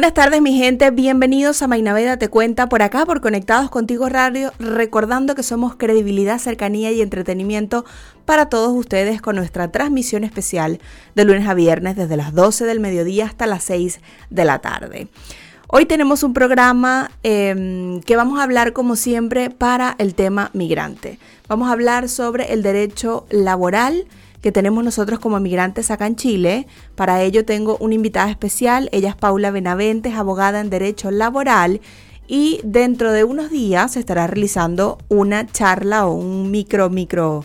Buenas tardes mi gente, bienvenidos a Mainaveda Te Cuenta por acá, por Conectados Contigo Radio, recordando que somos credibilidad, cercanía y entretenimiento para todos ustedes con nuestra transmisión especial de lunes a viernes desde las 12 del mediodía hasta las 6 de la tarde. Hoy tenemos un programa em, que vamos a hablar como siempre para el tema migrante. Vamos a hablar sobre el derecho laboral que tenemos nosotros como migrantes acá en Chile. Para ello tengo una invitada especial, ella es Paula Benaventes, abogada en Derecho Laboral y dentro de unos días se estará realizando una charla o un micro, micro,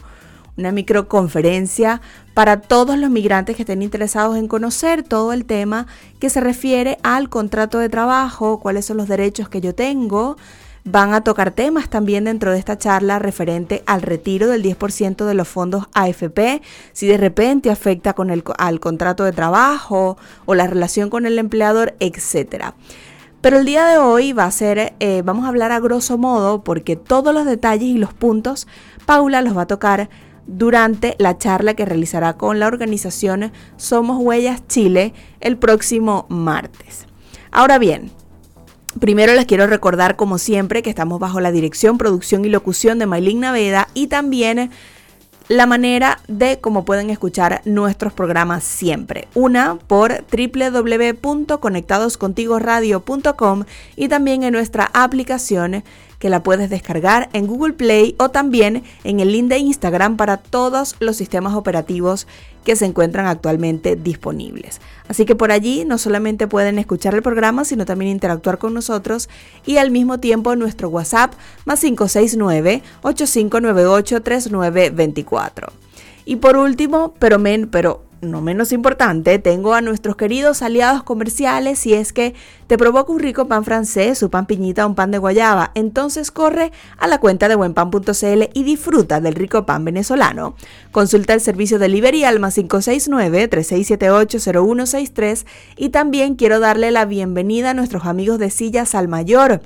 una microconferencia para todos los migrantes que estén interesados en conocer todo el tema que se refiere al contrato de trabajo, cuáles son los derechos que yo tengo, Van a tocar temas también dentro de esta charla referente al retiro del 10% de los fondos AFP, si de repente afecta con el, al contrato de trabajo o la relación con el empleador, etcétera. Pero el día de hoy va a ser, eh, vamos a hablar a grosso modo, porque todos los detalles y los puntos Paula los va a tocar durante la charla que realizará con la organización Somos Huellas Chile el próximo martes. Ahora bien, Primero les quiero recordar, como siempre, que estamos bajo la dirección, producción y locución de Maylin Naveda y también la manera de cómo pueden escuchar nuestros programas siempre. Una por www.conectadoscontigoradio.com y también en nuestra aplicación que la puedes descargar en Google Play o también en el link de Instagram para todos los sistemas operativos que se encuentran actualmente disponibles. Así que por allí no solamente pueden escuchar el programa, sino también interactuar con nosotros y al mismo tiempo nuestro WhatsApp más 569 8598 3924. Y por último, pero, men, pero no menos importante, tengo a nuestros queridos aliados comerciales y es que te provoca un rico pan francés, su pan piñita, un pan de guayaba. Entonces corre a la cuenta de buenpan.cl y disfruta del rico pan venezolano. Consulta el servicio de delivery Alma 569-3678-0163 y también quiero darle la bienvenida a nuestros amigos de Sillas al Mayor.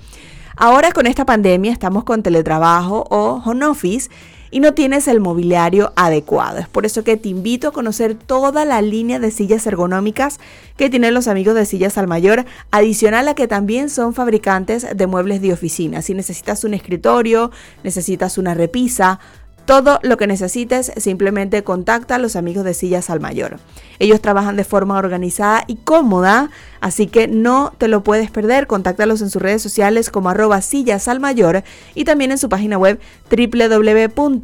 Ahora con esta pandemia estamos con teletrabajo o home office y no tienes el mobiliario adecuado. Es por eso que te invito a conocer toda la línea de sillas ergonómicas que tienen los amigos de Sillas al Mayor, adicional a que también son fabricantes de muebles de oficina. Si necesitas un escritorio, necesitas una repisa, todo lo que necesites, simplemente contacta a los amigos de Sillas al Mayor. Ellos trabajan de forma organizada y cómoda, así que no te lo puedes perder. Contáctalos en sus redes sociales como arroba sillas al mayor y también en su página web www.smcl.cl.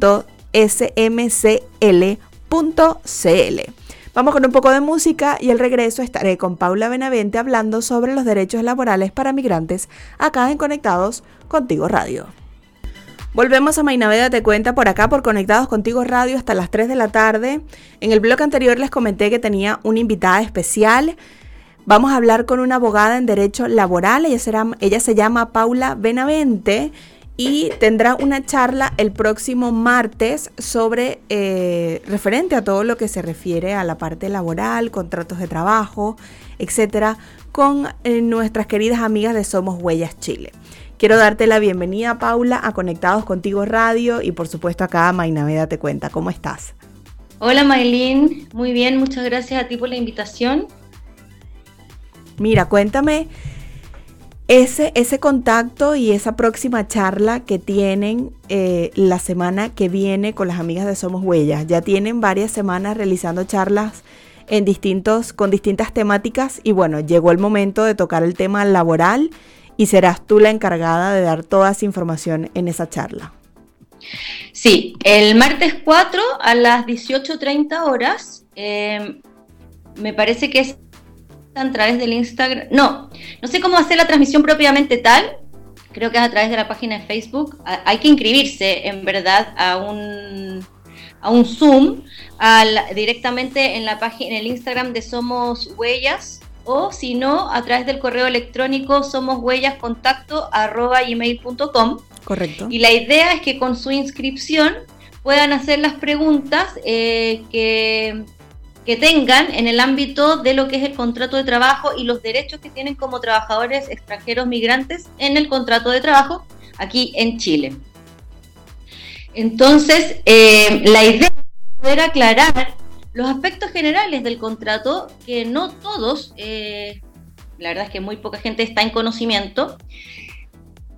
Vamos con un poco de música y al regreso estaré con Paula Benavente hablando sobre los derechos laborales para migrantes acá en Conectados Contigo Radio. Volvemos a Mainaveda Te Cuenta por acá, por Conectados Contigo Radio hasta las 3 de la tarde. En el blog anterior les comenté que tenía una invitada especial. Vamos a hablar con una abogada en Derecho Laboral. Ella, será, ella se llama Paula Benavente y tendrá una charla el próximo martes sobre eh, referente a todo lo que se refiere a la parte laboral, contratos de trabajo, etcétera, con eh, nuestras queridas amigas de Somos Huellas Chile. Quiero darte la bienvenida, Paula, a Conectados Contigo Radio y por supuesto acá a Mainaveda Te Cuenta. ¿Cómo estás? Hola, Maylin. Muy bien, muchas gracias a ti por la invitación. Mira, cuéntame ese, ese contacto y esa próxima charla que tienen eh, la semana que viene con las amigas de Somos Huellas. Ya tienen varias semanas realizando charlas en distintos, con distintas temáticas y bueno, llegó el momento de tocar el tema laboral y serás tú la encargada de dar toda esa información en esa charla. Sí, el martes 4 a las 18.30 horas, em, me parece que es a través del Instagram, no, no sé cómo hacer la transmisión propiamente tal, creo que es a través de la página de Facebook, hay que inscribirse en verdad a un, a un Zoom directamente en la página, en el Instagram de Somos Huellas o si no, a través del correo electrónico somos gmail.com. Correcto. Y la idea es que con su inscripción puedan hacer las preguntas eh, que, que tengan en el ámbito de lo que es el contrato de trabajo y los derechos que tienen como trabajadores extranjeros migrantes en el contrato de trabajo aquí en Chile. Entonces, eh, la idea es poder aclarar los aspectos generales del contrato, que no todos, eh, la verdad es que muy poca gente está en conocimiento,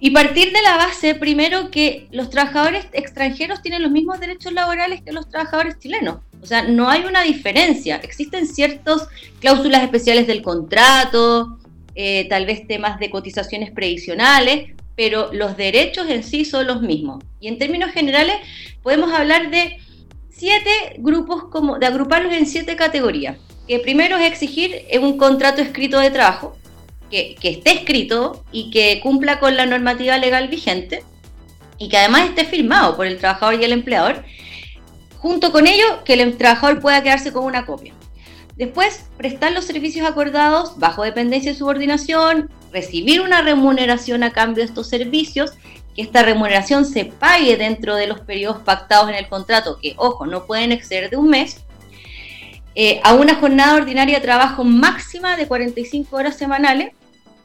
y partir de la base, primero, que los trabajadores extranjeros tienen los mismos derechos laborales que los trabajadores chilenos. O sea, no hay una diferencia. Existen ciertas cláusulas especiales del contrato, eh, tal vez temas de cotizaciones previsionales, pero los derechos en sí son los mismos. Y en términos generales podemos hablar de siete grupos, como, de agruparlos en siete categorías. Que primero es exigir un contrato escrito de trabajo, que, que esté escrito y que cumpla con la normativa legal vigente y que además esté firmado por el trabajador y el empleador. Junto con ello, que el trabajador pueda quedarse con una copia. Después, prestar los servicios acordados bajo dependencia y subordinación, recibir una remuneración a cambio de estos servicios, que esta remuneración se pague dentro de los periodos pactados en el contrato, que, ojo, no pueden exceder de un mes, eh, a una jornada ordinaria de trabajo máxima de 45 horas semanales,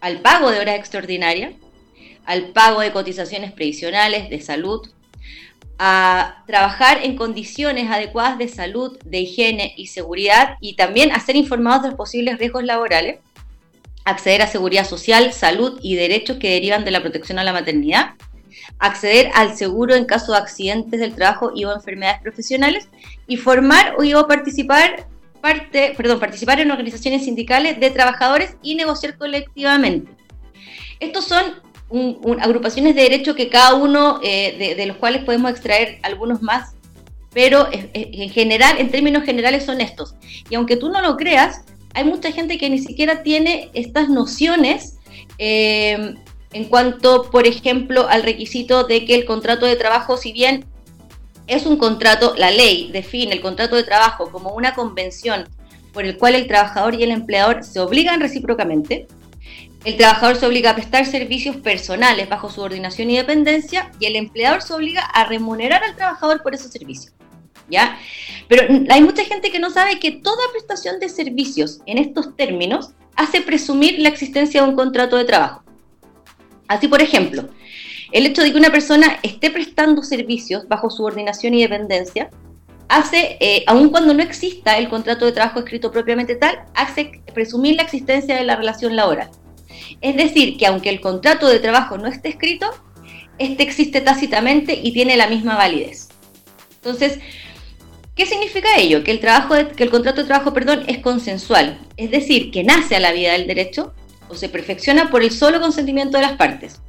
al pago de horas extraordinarias, al pago de cotizaciones previsionales, de salud, a trabajar en condiciones adecuadas de salud, de higiene y seguridad y también a ser informados de los posibles riesgos laborales, acceder a seguridad social, salud y derechos que derivan de la protección a la maternidad, acceder al seguro en caso de accidentes del trabajo y o enfermedades profesionales y formar o o participar parte, perdón, participar en organizaciones sindicales de trabajadores y negociar colectivamente. Estos son agrupaciones de derecho que cada uno eh, de, los cuales podemos extraer algunos más, pero en general, en términos generales son estos. Y aunque tú no lo creas, hay mucha gente que ni siquiera tiene estas nociones eh, en cuanto, por ejemplo, al requisito de que el contrato de trabajo, si bien es un contrato, la ley define el contrato de trabajo como una convención por el cual el trabajador y el empleador se obligan recíprocamente, el trabajador se obliga a prestar servicios personales bajo subordinación y dependencia y el empleador se obliga a remunerar al trabajador por esos servicios. ¿Ya? Pero hay mucha gente que no sabe que toda prestación de servicios en estos términos hace presumir la existencia de un contrato de trabajo. Así, por ejemplo, el hecho de que una persona esté prestando servicios bajo subordinación y dependencia hace, eh, aun cuando no exista el contrato de trabajo escrito propiamente tal, hace presumir la existencia de la relación laboral. Es decir, que aunque el contrato de trabajo no esté escrito, este existe tácitamente y tiene la misma validez. Entonces, ¿qué significa ello? Que el, trabajo que el contrato de trabajo perdón, es consensual, es decir, que nace a la vida del derecho se perfecciona por el solo consentimiento de las partes.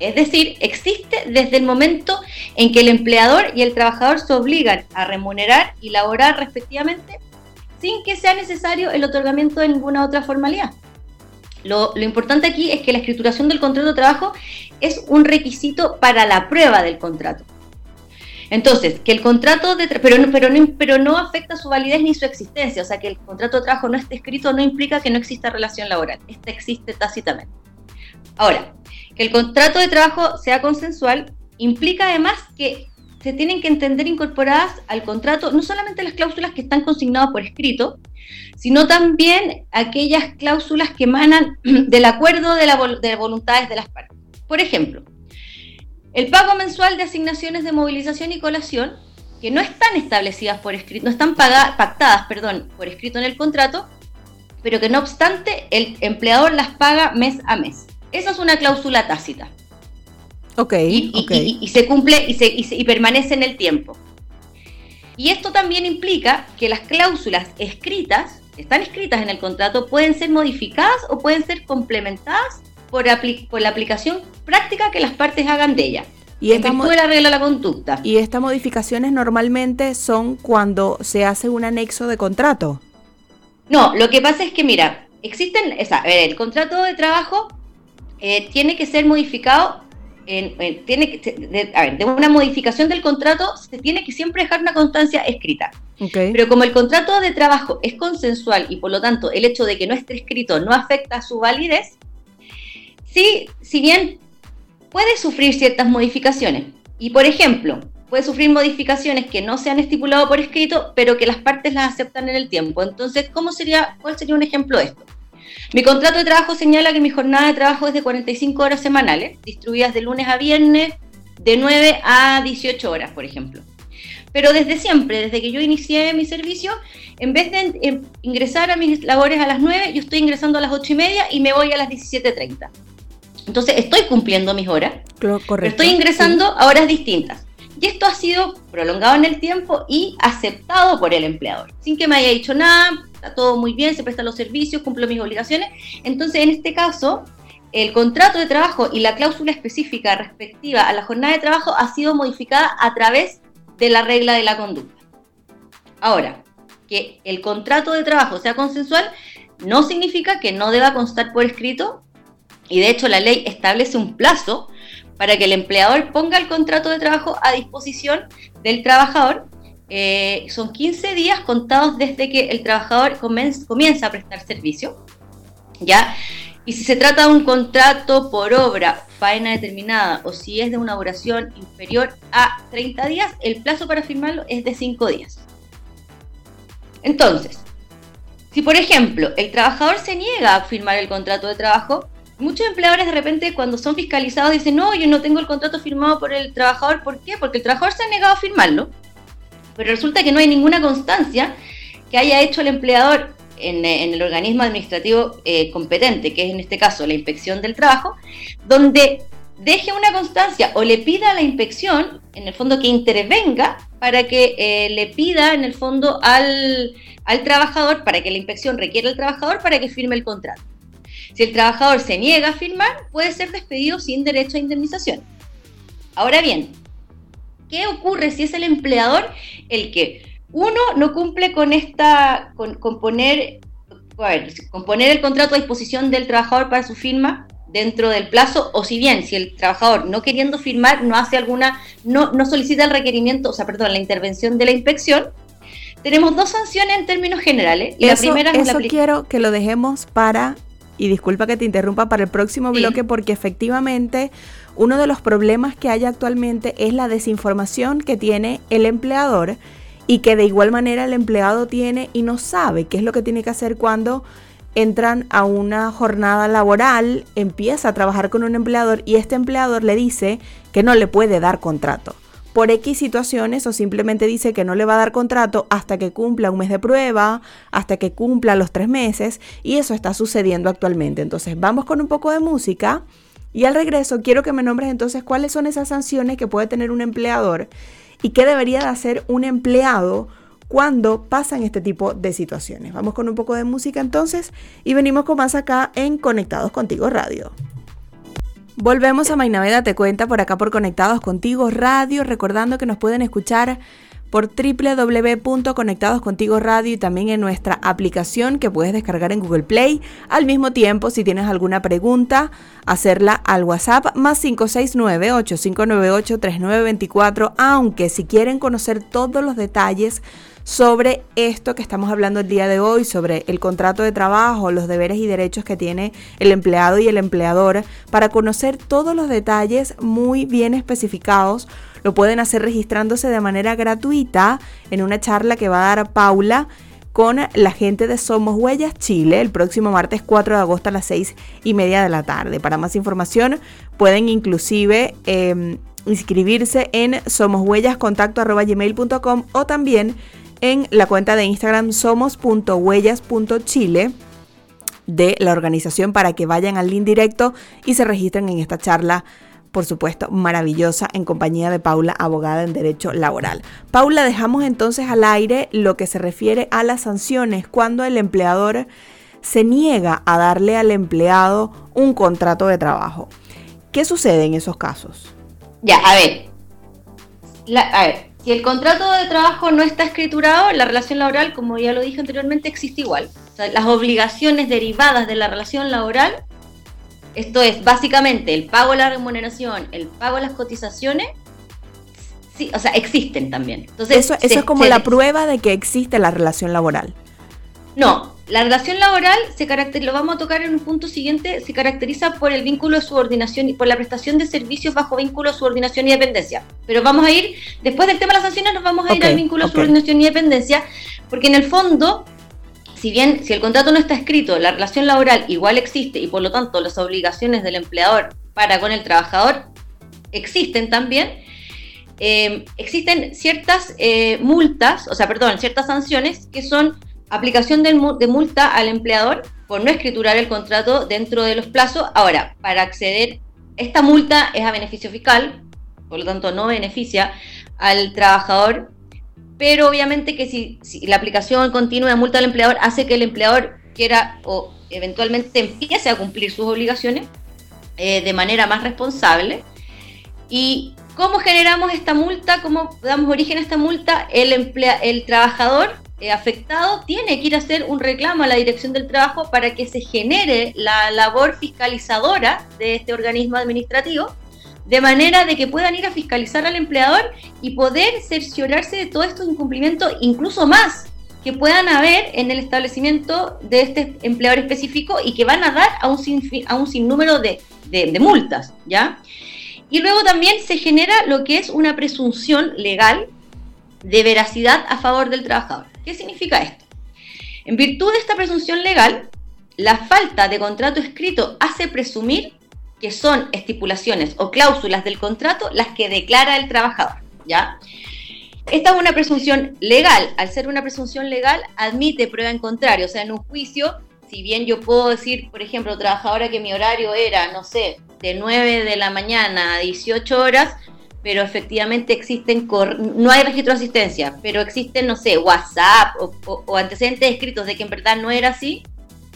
Es decir, existe desde el momento en que el empleador y el trabajador se obligan a remunerar y laborar respectivamente sin que sea necesario el otorgamiento de ninguna otra formalidad. Lo, importante aquí es que la escrituración del contrato de trabajo es un requisito para la prueba del contrato. Entonces, que el contrato de pero no, pero, no, afecta su validez ni su existencia, o sea, que el contrato de trabajo no esté escrito no implica que no exista relación laboral, esta existe tácitamente. Ahora, que el contrato de trabajo sea consensual implica además que se tienen que entender incorporadas al contrato no solamente las cláusulas que están consignadas por escrito, sino también aquellas cláusulas que emanan del acuerdo de, de voluntades de las partes. Por ejemplo, el pago mensual de asignaciones de movilización y colación, que no están establecidas por escrito, no están pactadas, perdón, por escrito en el contrato, pero que no obstante el empleador las paga mes a mes. Esa es una cláusula tácita. Ok. Y, se cumple y, se, y permanece en el tiempo. Y esto también implica que las cláusulas escritas, están escritas en el contrato, pueden ser modificadas o pueden ser complementadas por, por la aplicación práctica que las partes hagan de ella. Y esta la regla la conducta. Y estas modificaciones normalmente son cuando se hace un anexo de contrato. No, lo que pasa es que, mira, existen, o sea, el contrato de trabajo eh, tiene que ser modificado, tiene que, de, a ver, de una modificación del contrato se tiene que siempre dejar una constancia escrita. Pero como el contrato de trabajo es consensual y por lo tanto el hecho de que no esté escrito no afecta a su validez, sí, si bien puede sufrir ciertas modificaciones. Y por ejemplo, puede sufrir modificaciones que no se han estipulado por escrito, pero que las partes las aceptan en el tiempo. Entonces, ¿cómo sería, ¿cuál sería un ejemplo de esto? Mi contrato de trabajo señala que mi jornada de trabajo es de 45 horas semanales, distribuidas de lunes a viernes, de 9 a 18 horas, por ejemplo. Pero desde siempre, desde que yo inicié mi servicio, en vez de ingresar a mis labores a las 9, yo estoy ingresando a las 8 y media y me voy a las 17.30. Entonces estoy cumpliendo mis horas, correcto, pero estoy ingresando a horas distintas. Y esto ha sido prolongado en el tiempo y aceptado por el empleador, sin que me haya dicho nada, está todo muy bien, se prestan los servicios, cumplo mis obligaciones. Entonces, en este caso, el contrato de trabajo y la cláusula específica respectiva a la jornada de trabajo ha sido modificada a través de la regla de la conducta. Ahora, que el contrato de trabajo sea consensual no significa que no deba constar por escrito y de hecho la ley establece un plazo para que el empleador ponga el contrato de trabajo a disposición del trabajador. Eh, son 15 días contados desde que el trabajador comienza a prestar servicio. ¿ya? Y si se trata de un contrato por obra, faena determinada, o si es de una duración inferior a 30 días, el plazo para firmarlo es de 5 días. Entonces, si por ejemplo el trabajador se niega a firmar el contrato de trabajo, muchos empleadores de repente cuando son fiscalizados dicen, no, yo no tengo el contrato firmado por el trabajador. ¿Por qué? Porque el trabajador se ha negado a firmarlo. Pero resulta que no hay ninguna constancia que haya hecho el empleador en, el organismo administrativo eh, competente, que es en este caso la inspección del trabajo, donde deje una constancia o le pida a la inspección, en el fondo, que intervenga para que eh, le pida, en el fondo, al trabajador, para que la inspección requiera al trabajador para que firme el contrato. Si el trabajador se niega a firmar, puede ser despedido sin derecho a indemnización. Ahora bien, ¿qué ocurre si es el empleador el que uno no cumple con esta, con, poner, el contrato a disposición del trabajador para su firma dentro del plazo, o si bien, si el trabajador no queriendo firmar no hace alguna, no, no solicita el requerimiento, o sea, perdón, la intervención de la inspección, tenemos dos sanciones en términos generales. Y la primera es eso quiero que lo dejemos para y disculpa que te interrumpa para el próximo bloque porque efectivamente uno de los problemas que hay actualmente es la desinformación que tiene el empleador y que de igual manera el empleado tiene y no sabe qué es lo que tiene que hacer cuando entran a una jornada laboral, empieza a trabajar con un empleador y este empleador le dice que no le puede dar contrato por X situaciones o simplemente dice que no le va a dar contrato hasta que cumpla un mes de prueba, hasta que cumpla los tres meses y eso está sucediendo actualmente. Entonces vamos con un poco de música y al regreso quiero que me nombres entonces cuáles son esas sanciones que puede tener un empleador y qué debería de hacer un empleado cuando pasan este tipo de situaciones. Vamos con un poco de música entonces y venimos con más acá en Conectados Contigo Radio. Volvemos a Mainaveda Te Cuenta por acá por Conectados Contigo Radio, recordando que nos pueden escuchar por www.conectadoscontigo radio y también en nuestra aplicación que puedes descargar en Google Play. Al mismo tiempo, si tienes alguna pregunta, hacerla al WhatsApp más 569-8598-3924, aunque si quieren conocer todos los detalles sobre esto que estamos hablando el día de hoy, sobre el contrato de trabajo, los deberes y derechos que tiene el empleado y el empleador, para conocer todos los detalles muy bien especificados. Lo pueden hacer registrándose de manera gratuita en una charla que va a dar Paula con la gente de Somos Huellas Chile el próximo martes 4 de agosto a las 6 y media de la tarde. Para más información pueden inclusive em, inscribirse en somoshuellascontacto.gmail.com o también en la cuenta de Instagram somos.huellas.chile de la organización para que vayan al link directo y se registren en esta charla por supuesto, maravillosa en compañía de Paula, abogada en Derecho Laboral. Paula, dejamos entonces al aire lo que se refiere a las sanciones cuando el empleador se niega a darle al empleado un contrato de trabajo. ¿Qué sucede en esos casos? Ya, a ver. a ver, si el contrato de trabajo no está escriturado, la relación laboral, como ya lo dije anteriormente, existe igual. las obligaciones derivadas de la relación laboral, esto es básicamente el pago de la remuneración, el pago de las cotizaciones, o sea, existen también. Entonces, eso, eso es como la prueba de que existe la relación laboral. No, la relación laboral se caracteriza, lo vamos a tocar en un punto siguiente, se caracteriza por el vínculo de subordinación y por la prestación de servicios bajo vínculo de subordinación y dependencia. Pero vamos a ir, después del tema de las sanciones, nos vamos a ir al vínculo de subordinación y dependencia, porque en el fondo, si bien si el contrato no está escrito, la relación laboral igual existe y por lo tanto las obligaciones del empleador para con el trabajador existen también, eh, existen ciertas eh, multas, o sea, perdón, ciertas sanciones que son aplicación de, multa al empleador por no escriturar el contrato dentro de los plazos. Ahora, para acceder, esta multa es a beneficio fiscal, por lo tanto no beneficia al trabajador, pero obviamente que si, la aplicación continua de multa al empleador hace que el empleador quiera o eventualmente empiece a cumplir sus obligaciones eh, de manera más responsable. ¿Y cómo generamos esta multa? ¿Cómo damos origen a esta multa? El, trabajador afectado tiene que ir a hacer un reclamo a la Dirección del Trabajo para que se genere la labor fiscalizadora de este organismo administrativo, de manera de que puedan ir a fiscalizar al empleador y poder cerciorarse de todos estos incumplimientos, incluso más que puedan haber en el establecimiento de este empleador específico y que van a dar a un, a un sinnúmero de, de multas, ¿ya? Y luego también se genera lo que es una presunción legal de veracidad a favor del trabajador. ¿Qué significa esto? En virtud de esta presunción legal, la falta de contrato escrito hace presumir que son estipulaciones o cláusulas del contrato las que declara el trabajador, ¿ya? Esta es una presunción legal. Al ser una presunción legal, admite prueba en contrario. O sea, en un juicio, si bien yo puedo decir, por ejemplo, trabajadora que mi horario era, no sé, de 9 de la mañana a 18 horas, pero efectivamente existen, no hay registro de asistencia, pero existen, no sé, WhatsApp o, antecedentes escritos de que en verdad no era así,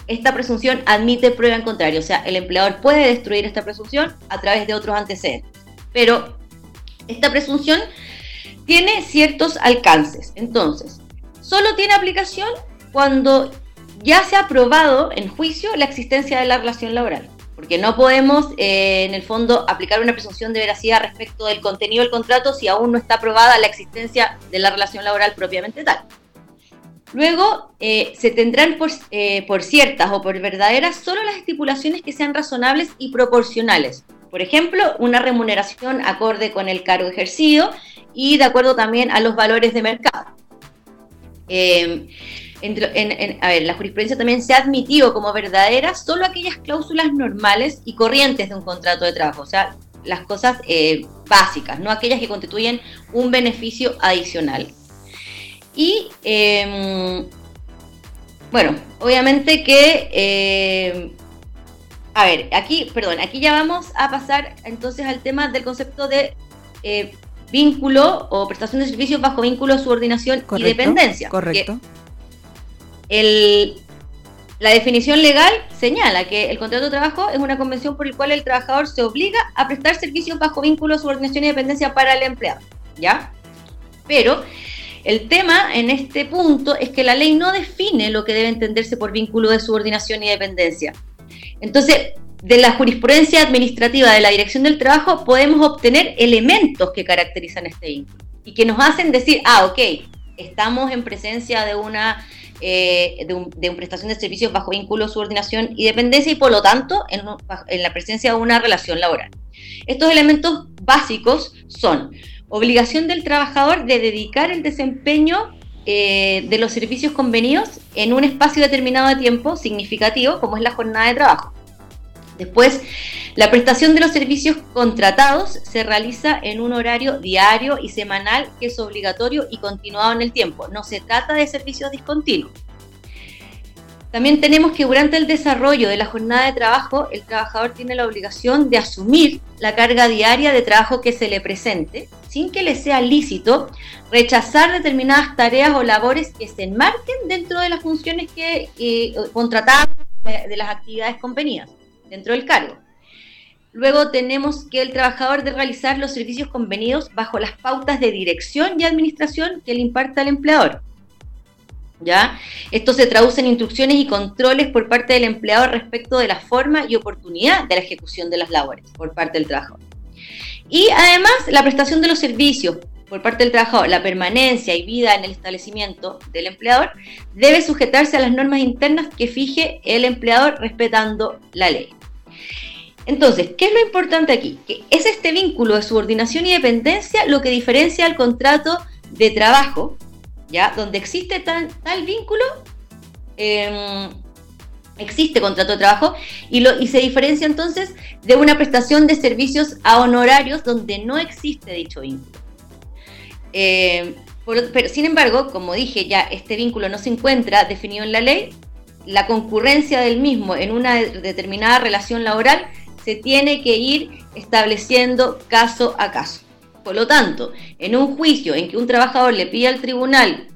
esta presunción admite prueba en contrario. O sea, el empleador puede destruir esta presunción a través de otros antecedentes. Pero esta presunción tiene ciertos alcances. Entonces, solo tiene aplicación cuando ya se ha probado en juicio la existencia de la relación laboral porque no podemos, eh, en el fondo, aplicar una presunción de veracidad respecto del contenido del contrato si aún no está aprobada la existencia de la relación laboral propiamente tal. Luego, eh, se tendrán por, eh, por, ciertas o por verdaderas solo las estipulaciones que sean razonables y proporcionales. Por ejemplo, una remuneración acorde con el cargo ejercido y de acuerdo también a los valores de mercado a ver, la jurisprudencia también se ha admitido como verdadera solo aquellas cláusulas normales y corrientes de un contrato de trabajo, o sea, las cosas eh, básicas, no aquellas que constituyen un beneficio adicional. Y em, bueno, obviamente que, em, a ver, aquí, perdón, aquí ya vamos a pasar entonces al tema del concepto de eh, vínculo o prestación de servicios bajo vínculo, subordinación y dependencia. Correcto la definición legal señala que el contrato de trabajo es una convención por la cual el trabajador se obliga a prestar servicios bajo vínculo, subordinación y dependencia para el empleado. ¿Ya? Pero el tema en este punto es que la ley no define lo que debe entenderse por vínculo de subordinación y dependencia. Entonces, de la jurisprudencia administrativa de la Dirección del Trabajo podemos obtener elementos que caracterizan este vínculo y que nos hacen decir, ah, ok, estamos en presencia de una eh, de, un, prestación de servicios bajo vínculo, subordinación y dependencia y por lo tanto en, la presencia de una relación laboral. Estos elementos básicos son obligación del trabajador de dedicar el desempeño eh, de los servicios convenidos en un espacio determinado de tiempo significativo, como es la jornada de trabajo. Después, la prestación de los servicios contratados se realiza en un horario diario y semanal que es obligatorio y continuado en el tiempo. No se trata de servicios discontinuos. También tenemos que durante el desarrollo de la jornada de trabajo, el trabajador tiene la obligación de asumir la carga diaria de trabajo que se le presente, sin que le sea lícito rechazar determinadas tareas o labores que se enmarquen dentro de las funciones que eh, contratadas de las actividades convenidas dentro del cargo. Luego tenemos que el trabajador de realizar los servicios convenidos bajo las pautas de dirección y administración que le imparta el empleador. ¿Ya? Esto se traduce en instrucciones y controles por parte del empleador respecto de la forma y oportunidad de la ejecución de las labores por parte del trabajador. Y además la prestación de los servicios por parte del trabajador la permanencia y vida en el establecimiento del empleador, debe sujetarse a las normas internas que fije el empleador respetando la ley. Entonces, ¿qué es lo importante aquí? Que es este vínculo de subordinación y dependencia lo que diferencia al contrato de trabajo, ¿ya? Donde existe tal, vínculo, em, existe contrato de trabajo y se diferencia entonces de una prestación de servicios a honorarios donde no existe dicho vínculo. Eh, pero sin embargo, como dije, ya este vínculo no se encuentra definido en la ley, la concurrencia del mismo en una determinada relación laboral se tiene que ir estableciendo caso a caso. Por lo tanto, en un juicio en que un trabajador le pide al tribunal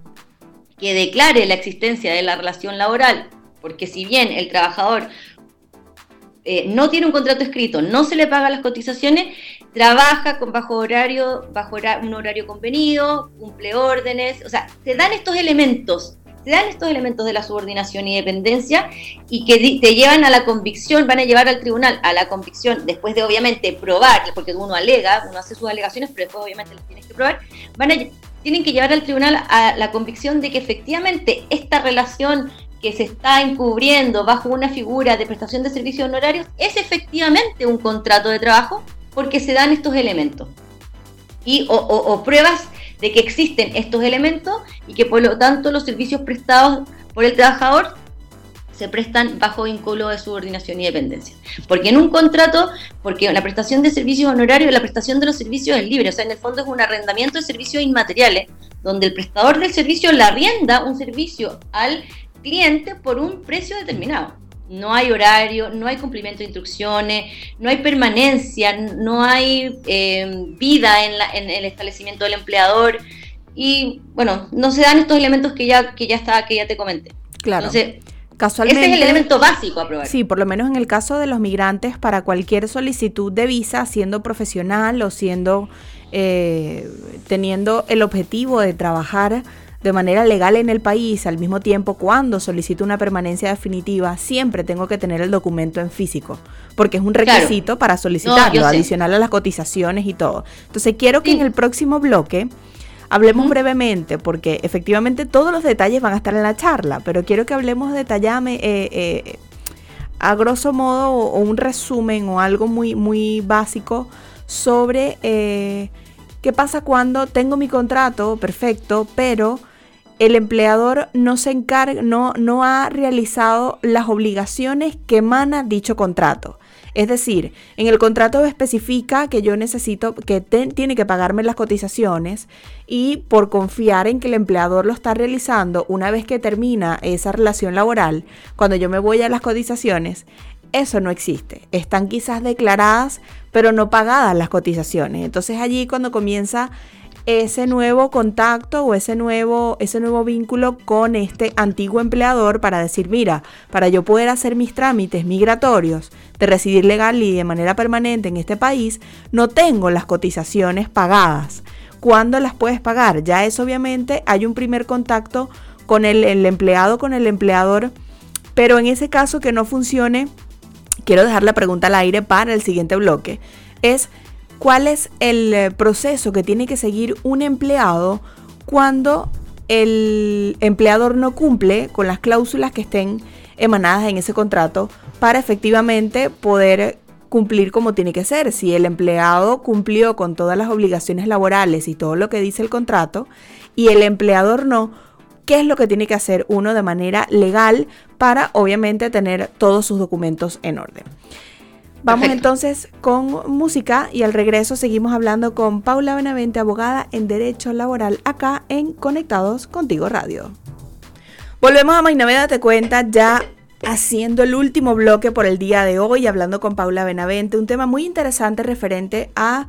que declare la existencia de la relación laboral, porque si bien el trabajador eh, no tiene un contrato escrito, no se le paga las cotizaciones, trabaja con bajo horario, bajo un horario convenido, cumple órdenes, o sea, se dan estos elementos te dan estos elementos de la subordinación y dependencia y que te llevan a la convicción, van a llevar al tribunal a la convicción, después de obviamente probar, porque uno alega, uno hace sus alegaciones, pero después obviamente las tienes que probar, van a, tienen que llevar al tribunal a la convicción de que efectivamente esta relación que se está encubriendo bajo una figura de prestación de servicios honorarios es efectivamente un contrato de trabajo porque se dan estos elementos. Y, o pruebas de que existen estos elementos y que por lo tanto los servicios prestados por el trabajador se prestan bajo vínculo de subordinación y dependencia. Porque en un contrato, porque la prestación de servicios honorarios, la prestación de los servicios es libre, o sea, en el fondo es un arrendamiento de servicios inmateriales, donde el prestador del servicio le arrienda un servicio al cliente por un precio determinado no hay horario, no hay cumplimiento de instrucciones, no hay permanencia, no hay eh, vida en, el establecimiento del empleador y bueno, no se dan estos elementos que ya, que ya está, que ya te comenté. Claro. Entonces, Casualmente, ese es el elemento básico a probar. Sí, por lo menos en el caso de los migrantes, para cualquier solicitud de visa, siendo profesional o siendo eh, teniendo el objetivo de trabajar de manera legal en el país, al mismo tiempo cuando solicito una permanencia definitiva, siempre tengo que tener el documento en físico, porque es un requisito para solicitarlo, adicional a las cotizaciones y todo. Entonces quiero que en el próximo bloque hablemos brevemente, porque efectivamente todos los detalles van a estar en la charla, pero quiero que hablemos detallame, eh, eh, a grosso modo o, un resumen o algo muy, muy básico sobre... Eh, ¿Qué pasa cuando tengo mi contrato perfecto, pero el empleador no se encarga, no, ha realizado las obligaciones que emana dicho contrato. Es decir, en el contrato especifica que yo necesito, que tiene que pagarme las cotizaciones y por confiar en que el empleador lo está realizando una vez que termina esa relación laboral, cuando yo me voy a las cotizaciones, eso no existe. Están quizás declaradas, pero no pagadas las cotizaciones. Entonces allí cuando comienza ese nuevo contacto o ese nuevo, ese nuevo vínculo con este antiguo empleador para decir, mira, para yo poder hacer mis trámites migratorios de residir legal y de manera permanente en este país, no tengo las cotizaciones pagadas. ¿Cuándo las puedes pagar? Ya es obviamente, hay un primer contacto con el, el empleado, con el empleador, pero en ese caso que no funcione, quiero dejar la pregunta al aire para el siguiente bloque, es cuál es el eh, proceso que tiene que seguir un empleado cuando el empleador no cumple con las cláusulas que estén emanadas en ese contrato para efectivamente poder cumplir como tiene que ser. Si el empleado cumplió con todas las obligaciones laborales y todo lo que dice el contrato y el empleador no, ¿qué es lo que tiene que hacer uno de manera legal para obviamente tener todos sus documentos en orden? Vamos entonces con música y al regreso seguimos hablando con Paula Benavente, abogada en Derecho Laboral, acá en Conectados Contigo Radio. Volvemos a Mainaveda Te Cuenta ya haciendo el último bloque por el día de hoy, hablando con Paula Benavente, un tema muy interesante referente a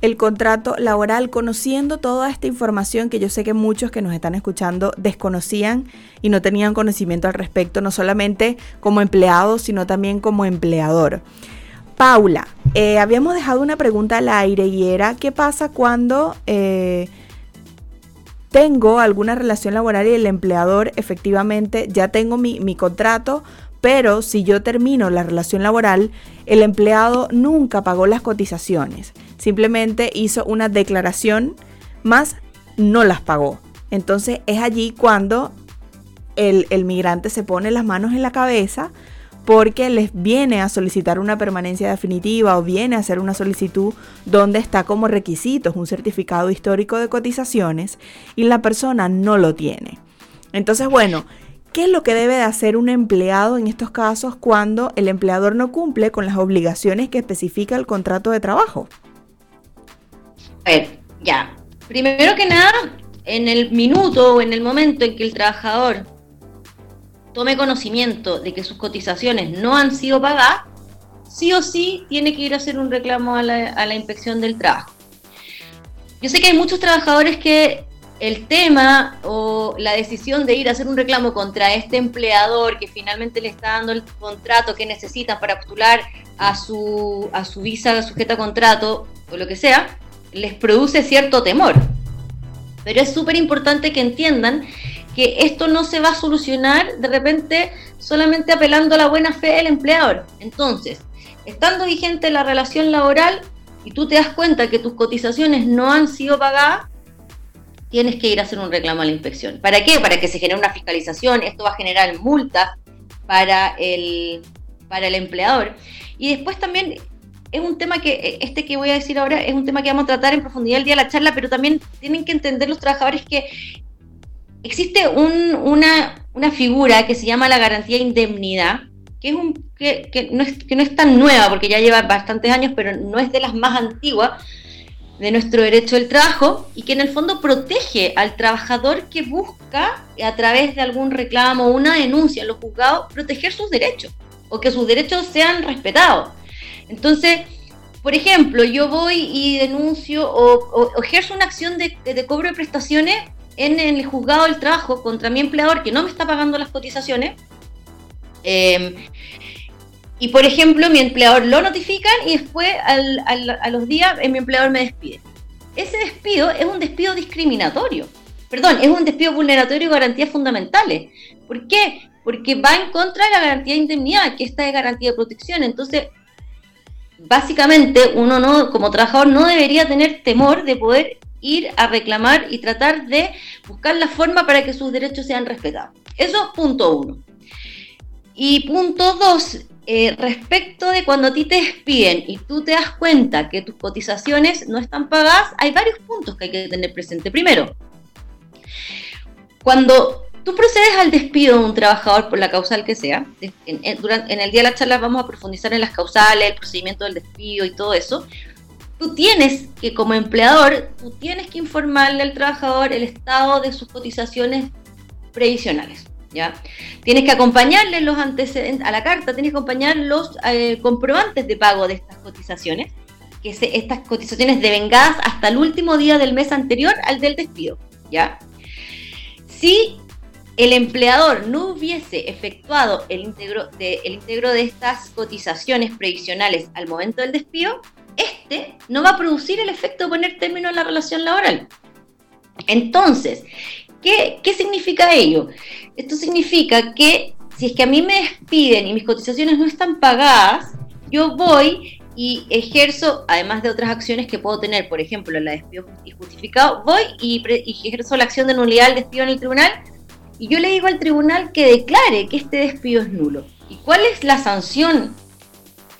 el contrato laboral, conociendo toda esta información que yo sé que muchos que nos están escuchando desconocían y no tenían conocimiento al respecto, no solamente como empleado, sino también como empleador. Paula, eh, habíamos dejado una pregunta al aire y era, ¿qué pasa cuando eh, tengo alguna relación laboral y el empleador efectivamente ya tengo mi, mi contrato, pero si yo termino la relación laboral, el empleado nunca pagó las cotizaciones, simplemente hizo una declaración más no las pagó. Entonces es allí cuando el, el migrante se pone las manos en la cabeza porque les viene a solicitar una permanencia definitiva o viene a hacer una solicitud donde está como requisitos un certificado histórico de cotizaciones y la persona no lo tiene. Entonces, bueno, ¿qué es lo que debe de hacer un empleado en estos casos cuando el empleador no cumple con las obligaciones que especifica el contrato de trabajo? A ver, ya. Primero que nada, en el minuto o en el momento en que el trabajador tome conocimiento de que sus cotizaciones no han sido pagadas, sí o sí tiene que ir a hacer un reclamo a la, inspección del trabajo. Yo sé que hay muchos trabajadores que el tema o la decisión de ir a hacer un reclamo contra este empleador que finalmente le está dando el contrato que necesitan para postular a su, a su visa sujeta a contrato o lo que sea, les produce cierto temor. Pero es súper importante que entiendan que esto no se va a solucionar de repente solamente apelando a la buena fe del empleador. Entonces, estando vigente la relación laboral y tú te das cuenta que tus cotizaciones no han sido pagadas, tienes que ir a hacer un reclamo a la inspección. ¿Para qué? Para que se genere una fiscalización, esto va a generar multas para el, para el empleador. Y después también es un tema que, este que voy a decir ahora, es un tema que vamos a tratar en profundidad el día de la charla, pero también tienen que entender los trabajadores que existe una, figura que se llama la garantía de indemnidad, que, es un, que, no es, que no es tan nueva, porque ya lleva bastantes años, pero no es de las más antiguas de nuestro derecho del trabajo y que en el fondo protege al trabajador que busca a través de algún reclamo o una denuncia en los juzgados proteger sus derechos o que sus derechos sean respetados. Entonces, por ejemplo, yo voy y denuncio o, ejerzo una acción de, de, cobro de prestaciones en el juzgado del trabajo contra mi empleador que no me está pagando las cotizaciones. Em, y por ejemplo, mi empleador lo notifican y después a los días eh, mi empleador me despide. Ese despido es un despido discriminatorio. Perdón, es un despido vulneratorio de garantías fundamentales. ¿Por qué? Porque va en contra de la garantía de indemnidad, que esta es garantía de protección. Entonces, básicamente uno no, como trabajador, no debería tener temor de poder ir a reclamar y tratar de buscar la forma para que sus derechos sean respetados. Eso es punto uno. Y punto dos, eh, respecto de cuando a ti te despiden y tú te das cuenta que tus cotizaciones no están pagadas, hay varios puntos que hay que tener presente. Primero, cuando tú procedes al despido de un trabajador por la causal que sea, durante, en el día de la charla vamos a profundizar en las causales, el procedimiento del despido y todo eso, tú tienes que como empleador, tú tienes que informarle al trabajador el estado de sus cotizaciones previsionales. ¿Ya? Tienes que acompañarle los antecedentes a la carta, tienes que acompañar los eh, comprobantes de pago de estas cotizaciones, que se, estas cotizaciones devengadas hasta el último día del mes anterior al del despido, ¿ya? Si el empleador no hubiese efectuado el integro de, el integro de estas cotizaciones previsionales al momento del despido, este no va a producir el efecto de poner término a la relación laboral. Entonces, ¿qué, significa ello? Esto significa que si es que a mí me despiden y mis cotizaciones no están pagadas, yo voy y ejerzo, además de otras acciones que puedo tener, por ejemplo, la despido injustificado, voy y, y, ejerzo la acción de nulidad del despido en el tribunal y yo le digo al tribunal que declare que este despido es nulo. ¿Y cuál es la sanción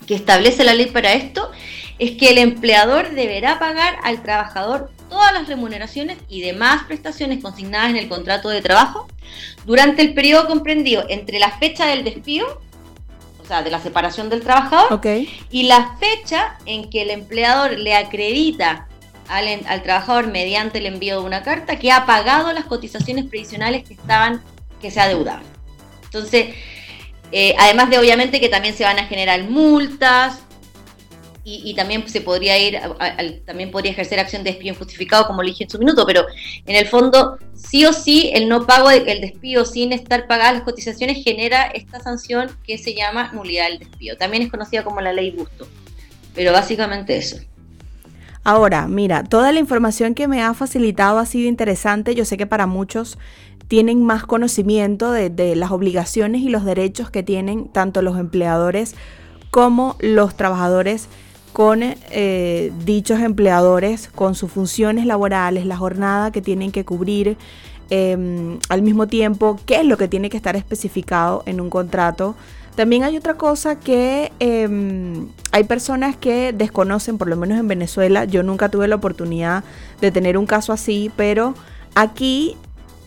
que establece la ley para esto? Es que el empleador deberá pagar al trabajador todas las remuneraciones y demás prestaciones consignadas en el contrato de trabajo durante el periodo comprendido entre la fecha del despido, o sea, de la separación del trabajador, y la fecha en que el empleador le acredita al, trabajador mediante el envío de una carta que ha pagado las cotizaciones previsionales que estaban, que se adeudaban. Entonces, eh, además de obviamente que también se van a generar multas, y, también se podría ir, también podría ejercer acción de despido injustificado, como le dije en su minuto, pero en el fondo, sí o sí, el no pago del despido sin estar pagadas las cotizaciones genera esta sanción que se llama nulidad del despido. También es conocida como la ley Busto, pero básicamente eso. Ahora, mira, toda la información que me ha facilitado ha sido interesante. Yo sé que para muchos tienen más conocimiento de las obligaciones y los derechos que tienen tanto los empleadores como los trabajadores con eh, dichos empleadores, con sus funciones laborales, la jornada que tienen que cubrir, em, al mismo tiempo qué es lo que tiene que estar especificado en un contrato. También hay otra cosa que em, hay personas que desconocen, por lo menos en Venezuela, yo nunca tuve la oportunidad de tener un caso así, pero aquí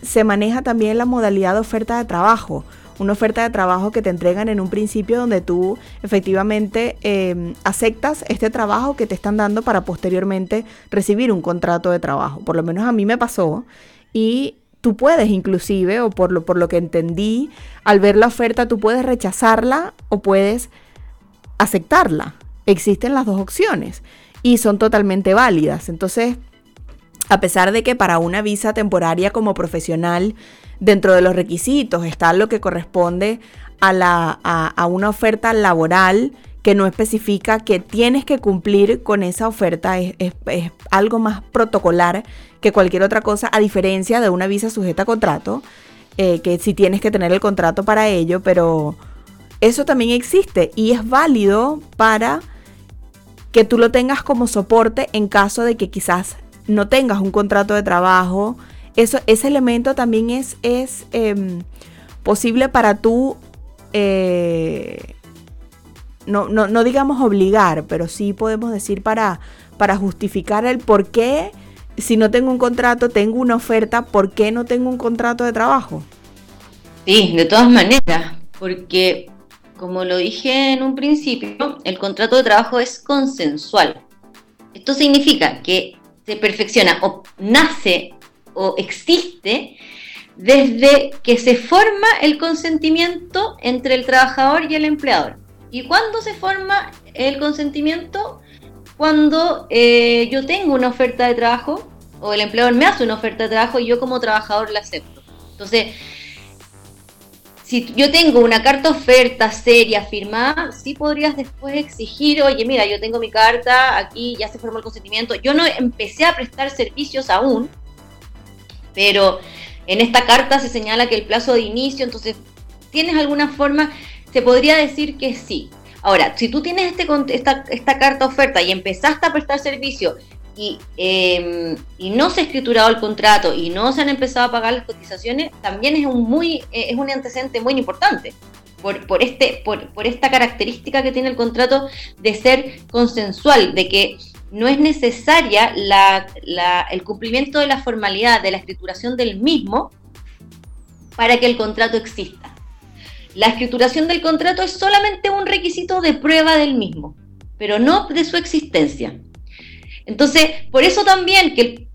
se maneja también la modalidad de oferta de trabajo una oferta de trabajo que te entregan en un principio donde tú efectivamente em, aceptas este trabajo que te están dando para posteriormente recibir un contrato de trabajo. Por lo menos a mí me pasó y tú puedes inclusive, o por lo, por lo que entendí, al ver la oferta tú puedes rechazarla o puedes aceptarla. Existen las dos opciones y son totalmente válidas. Entonces, a pesar de que para una visa temporaria como profesional dentro de los requisitos está lo que corresponde a, la, a, una oferta laboral que no especifica que tienes que cumplir con esa oferta, es, algo más protocolar que cualquier otra cosa, a diferencia de una visa sujeta a contrato, eh, que sí tienes que tener el contrato para ello, pero eso también existe y es válido para que tú lo tengas como soporte en caso de que quizás no tengas un contrato de trabajo eso, ese elemento también es, es em, posible para tú, eh, no, no, digamos obligar, pero sí podemos decir para, para justificar el por qué, si no tengo un contrato, tengo una oferta, ¿por qué no tengo un contrato de trabajo? Sí, de todas maneras, porque como lo dije en un principio, el contrato de trabajo es consensual. Esto significa que se perfecciona o nace o existe desde que se forma el consentimiento entre el trabajador y el empleador. ¿Y cuándo se forma el consentimiento? Cuando eh, yo tengo una oferta de trabajo o el empleador me hace una oferta de trabajo y yo como trabajador la acepto. Entonces, si yo tengo una carta oferta seria, firmada, sí podrías después exigir, oye, mira, yo tengo mi carta, aquí ya se formó el consentimiento, yo no empecé a prestar servicios aún, pero en esta carta se señala que el plazo de inicio, entonces, ¿tienes alguna forma? Se podría decir que sí. Ahora, si tú tienes este, esta, esta carta oferta y empezaste a prestar servicio y, em, y, no se ha escriturado el contrato y no se han empezado a pagar las cotizaciones, también es un, muy, eh, es un antecedente muy importante. Por, por, este, por, por esta característica que tiene el contrato de ser consensual, de que no es necesaria el cumplimiento de la formalidad de la escrituración del mismo para que el contrato exista. La escrituración del contrato es solamente un requisito de prueba del mismo, pero no de su existencia. Entonces, por eso también que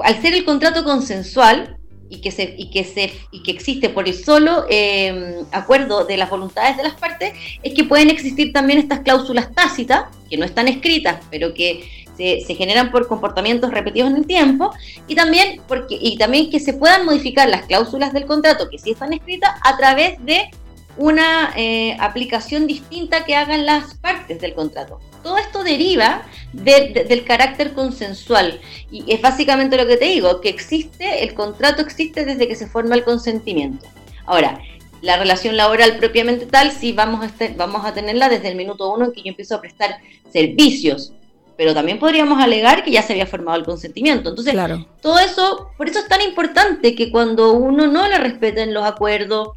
al ser el contrato consensual, y que, se, y que, se, y que existe por el solo em, acuerdo de las voluntades de las partes, es que pueden existir también estas cláusulas tácitas, que no están escritas, pero que se, se, generan por comportamientos repetidos en el tiempo, y también, porque, y también que se puedan modificar las cláusulas del contrato que sí están escritas a través de una eh, aplicación distinta que hagan las partes del contrato. Todo esto deriva del carácter consensual y es básicamente lo que te digo, que existe, el contrato existe desde que se forma el consentimiento. Ahora, la relación laboral propiamente tal, sí vamos a, este, vamos a tenerla desde el minuto uno en que yo empiezo a prestar servicios, pero también podríamos alegar que ya se había formado el consentimiento. Entonces, todo eso, por eso es tan importante que cuando uno no le respeten los acuerdos,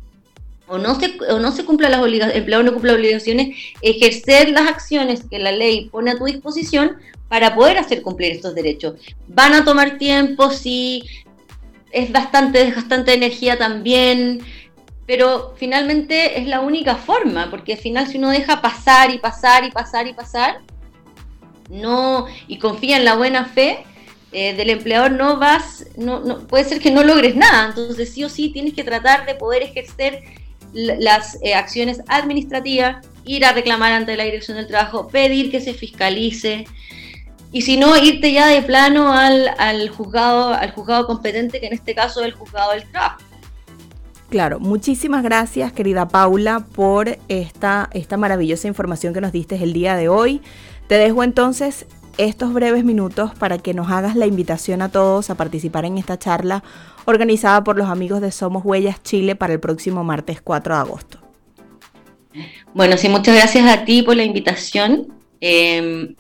o no se, o no se cumpla las obligaciones, el empleado no cumple las obligaciones, ejercer las acciones que la ley pone a tu disposición para poder hacer cumplir estos derechos. Van a tomar tiempo, sí, es bastante desgastante de energía también, pero finalmente es la única forma, porque al final si uno deja pasar y pasar y pasar y pasar, no, y confía en la buena fe, eh, del empleador no vas, no, no, puede ser que no logres nada. Entonces sí o sí tienes que tratar de poder ejercer las eh, acciones administrativas, ir a reclamar ante la Dirección del Trabajo, pedir que se fiscalice y si no, irte ya de plano al, al, juzgado, al juzgado competente, que en este caso es el juzgado del trabajo. Claro, muchísimas gracias querida Paula por esta, esta maravillosa información que nos diste el día de hoy. Te dejo entonces estos breves minutos para que nos hagas la invitación a todos a participar en esta charla organizada por los amigos de Somos Huellas Chile para el próximo martes 4 de agosto. Bueno, sí, muchas gracias a ti por la invitación. Em,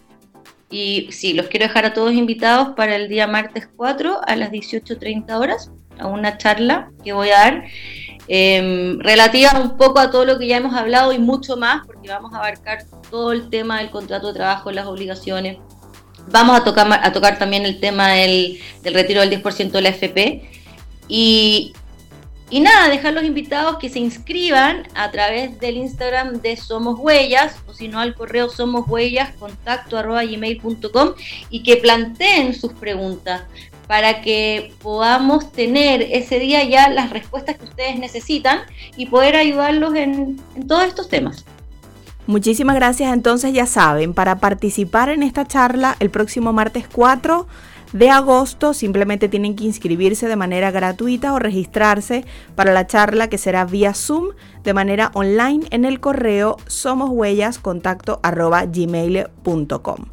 Y sí, los quiero dejar a todos invitados para el día martes 4 a las 18.30 horas a una charla que voy a dar em, relativa un poco a todo lo que ya hemos hablado y mucho más, porque vamos a abarcar todo el tema del contrato de trabajo, las obligaciones. Vamos a tocar, a tocar también el tema del, retiro del 10% de la FP. Y, nada, dejar los invitados que se inscriban a través del Instagram de Somos Huellas o si no al correo somos huellas contacto arroba gmail.com y que planteen sus preguntas para que podamos tener ese día ya las respuestas que ustedes necesitan y poder ayudarlos en todos estos temas. Muchísimas gracias. Entonces ya saben, para participar en esta charla el próximo martes 4 de agosto. Simplemente tienen que inscribirse de manera gratuita o registrarse para la charla que será vía Zoom de manera online en el correo somoshuellascontacto.gmail.com.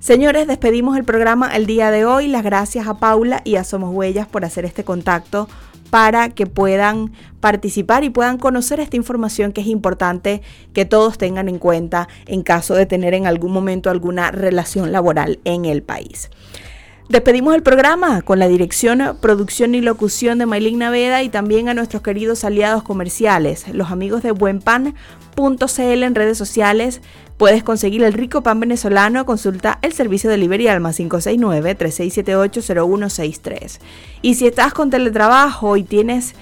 Señores, despedimos el programa el día de hoy. Las gracias a Paula y a Somos Huellas por hacer este contacto para que puedan participar y puedan conocer esta información que es importante que todos tengan en cuenta en caso de tener en algún momento alguna relación laboral en el país. Despedimos el programa con la dirección, producción y locución de Maylin Naveda y también a nuestros queridos aliados comerciales, los amigos de buenpan.cl en redes sociales. Puedes conseguir el rico pan venezolano, consulta el servicio de delivery Alma 569-3678-0163. Y si estás con teletrabajo y tienes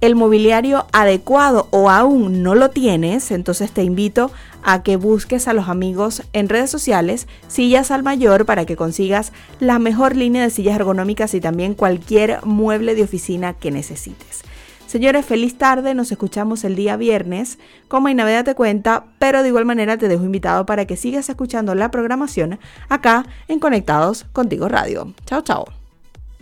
el mobiliario adecuado o aún no lo tienes, entonces te invito a que busques a los amigos en redes sociales Sillas al Mayor para que consigas la mejor línea de sillas ergonómicas y también cualquier mueble de oficina que necesites. Señores, feliz tarde, nos escuchamos el día viernes. Como Navidad te cuenta, pero de igual manera te dejo invitado para que sigas escuchando la programación acá en Conectados Contigo Radio. Chao, chao.